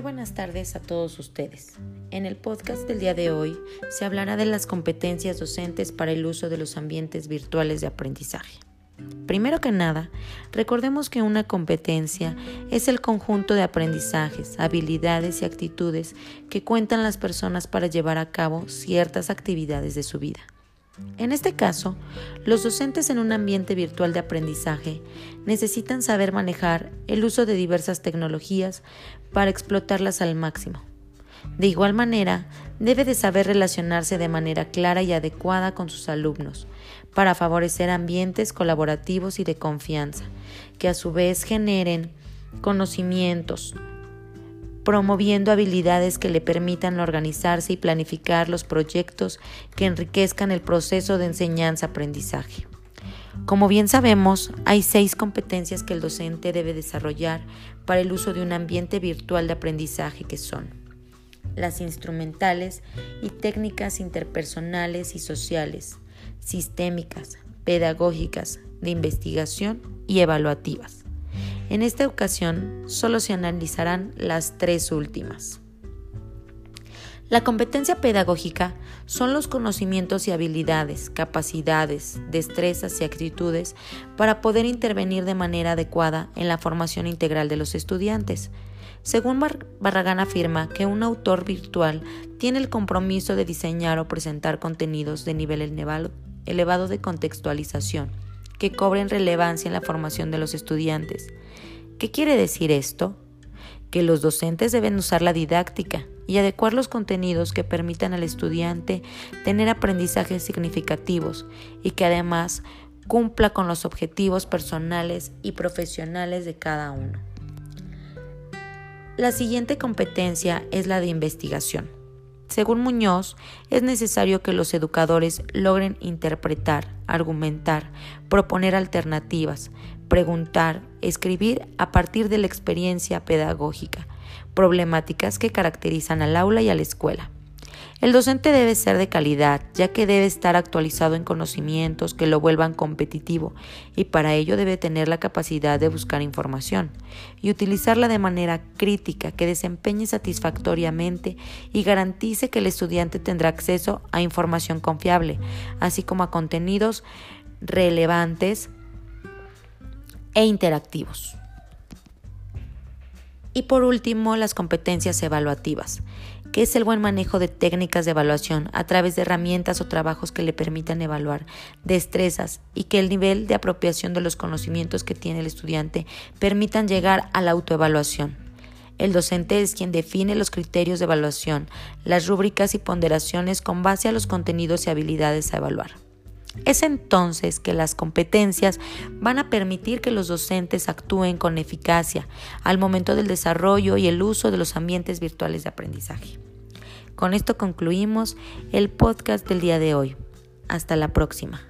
buenas tardes a todos ustedes. En el podcast del día de hoy se hablará de las competencias docentes para el uso de los ambientes virtuales de aprendizaje. Primero que nada, recordemos que una competencia es el conjunto de aprendizajes, habilidades y actitudes que cuentan las personas para llevar a cabo ciertas actividades de su vida. En este caso, los docentes en un ambiente virtual de aprendizaje necesitan saber manejar el uso de diversas tecnologías para explotarlas al máximo. De igual manera, debe de saber relacionarse de manera clara y adecuada con sus alumnos para favorecer ambientes colaborativos y de confianza, que a su vez generen conocimientos, promoviendo habilidades que le permitan organizarse y planificar los proyectos que enriquezcan el proceso de enseñanza-aprendizaje. Como bien sabemos, hay seis competencias que el docente debe desarrollar para el uso de un ambiente virtual de aprendizaje que son las instrumentales y técnicas interpersonales y sociales, sistémicas, pedagógicas, de investigación y evaluativas. En esta ocasión solo se analizarán las tres últimas. La competencia pedagógica son los conocimientos y habilidades, capacidades, destrezas y actitudes para poder intervenir de manera adecuada en la formación integral de los estudiantes. Según Barragán afirma que un autor virtual tiene el compromiso de diseñar o presentar contenidos de nivel elevado de contextualización que cobren relevancia en la formación de los estudiantes. ¿Qué quiere decir esto? Que los docentes deben usar la didáctica y adecuar los contenidos que permitan al estudiante tener aprendizajes significativos y que además cumpla con los objetivos personales y profesionales de cada uno. La siguiente competencia es la de investigación. Según Muñoz, es necesario que los educadores logren interpretar, argumentar, proponer alternativas, preguntar, escribir a partir de la experiencia pedagógica, problemáticas que caracterizan al aula y a la escuela. El docente debe ser de calidad, ya que debe estar actualizado en conocimientos que lo vuelvan competitivo y para ello debe tener la capacidad de buscar información y utilizarla de manera crítica que desempeñe satisfactoriamente y garantice que el estudiante tendrá acceso a información confiable, así como a contenidos relevantes e interactivos. Y por último, las competencias evaluativas, que es el buen manejo de técnicas de evaluación a través de herramientas o trabajos que le permitan evaluar destrezas y que el nivel de apropiación de los conocimientos que tiene el estudiante permitan llegar a la autoevaluación. El docente es quien define los criterios de evaluación, las rúbricas y ponderaciones con base a los contenidos y habilidades a evaluar. Es entonces que las competencias van a permitir que los docentes actúen con eficacia al momento del desarrollo y el uso de los ambientes virtuales de aprendizaje. Con esto concluimos el podcast del día de hoy. Hasta la próxima.